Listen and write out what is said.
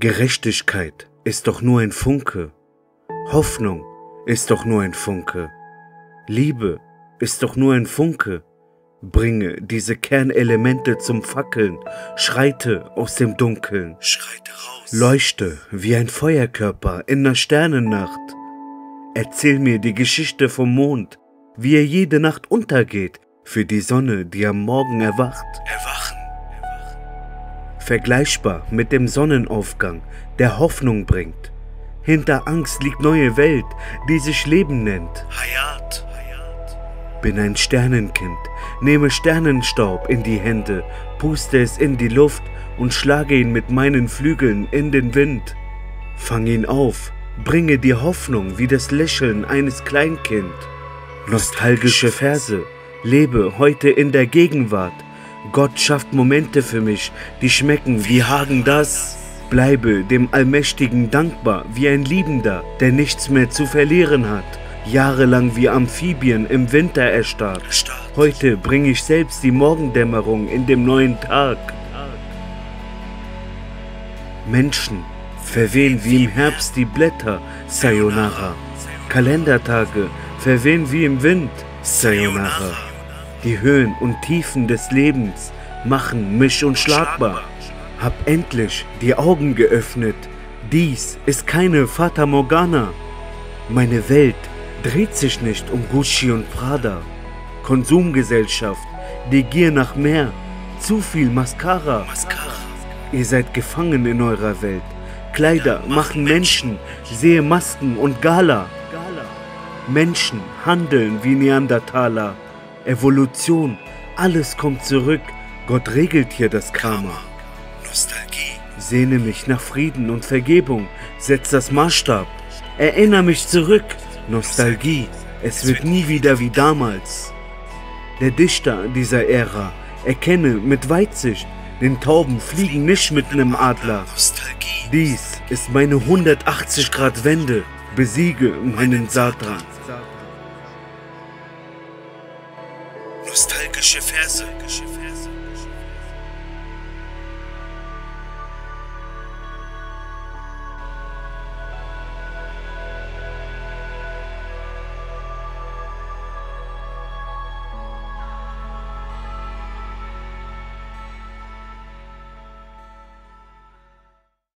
Gerechtigkeit ist doch nur ein Funke. Hoffnung ist doch nur ein Funke. Liebe ist doch nur ein Funke. Bringe diese Kernelemente zum Fackeln, schreite aus dem Dunkeln, Schreite raus. leuchte wie ein Feuerkörper in der Sternennacht. Erzähl mir die Geschichte vom Mond, wie er jede Nacht untergeht, für die Sonne, die am Morgen erwacht. Erwachen. Vergleichbar mit dem Sonnenaufgang, der Hoffnung bringt. Hinter Angst liegt neue Welt, die sich Leben nennt. Hayat. Bin ein Sternenkind, nehme Sternenstaub in die Hände, puste es in die Luft und schlage ihn mit meinen Flügeln in den Wind. Fang ihn auf, bringe dir Hoffnung wie das Lächeln eines Kleinkind. Nostalgische Verse, lebe heute in der Gegenwart. Gott schafft Momente für mich, die schmecken wie Hagen das. Bleibe dem Allmächtigen dankbar wie ein Liebender, der nichts mehr zu verlieren hat. Jahrelang wie Amphibien im Winter erstarrt. Heute bringe ich selbst die Morgendämmerung in dem neuen Tag. Menschen verwehen wie im Herbst die Blätter, Sayonara. Kalendertage verwehen wie im Wind, Sayonara. Die Höhen und Tiefen des Lebens machen mich unschlagbar. Hab endlich die Augen geöffnet. Dies ist keine Fata Morgana. Meine Welt dreht sich nicht um Gucci und Prada. Konsumgesellschaft, die Gier nach mehr, zu viel Mascara. Mascara. Ihr seid gefangen in eurer Welt. Kleider machen Menschen, sehe Masken und Gala. Menschen handeln wie Neandertaler. Evolution, alles kommt zurück. Gott regelt hier das Karma. Nostalgie. Sehne mich nach Frieden und Vergebung, setz das Maßstab. Erinnere mich zurück. Nostalgie, es wird nie wieder wie damals. Der Dichter dieser Ära erkenne mit Weitsicht, den Tauben fliegen nicht mit nem Adler. Nostalgie. Dies ist meine 180 Grad Wende. Besiege meinen Satan. Nostalgische Verse.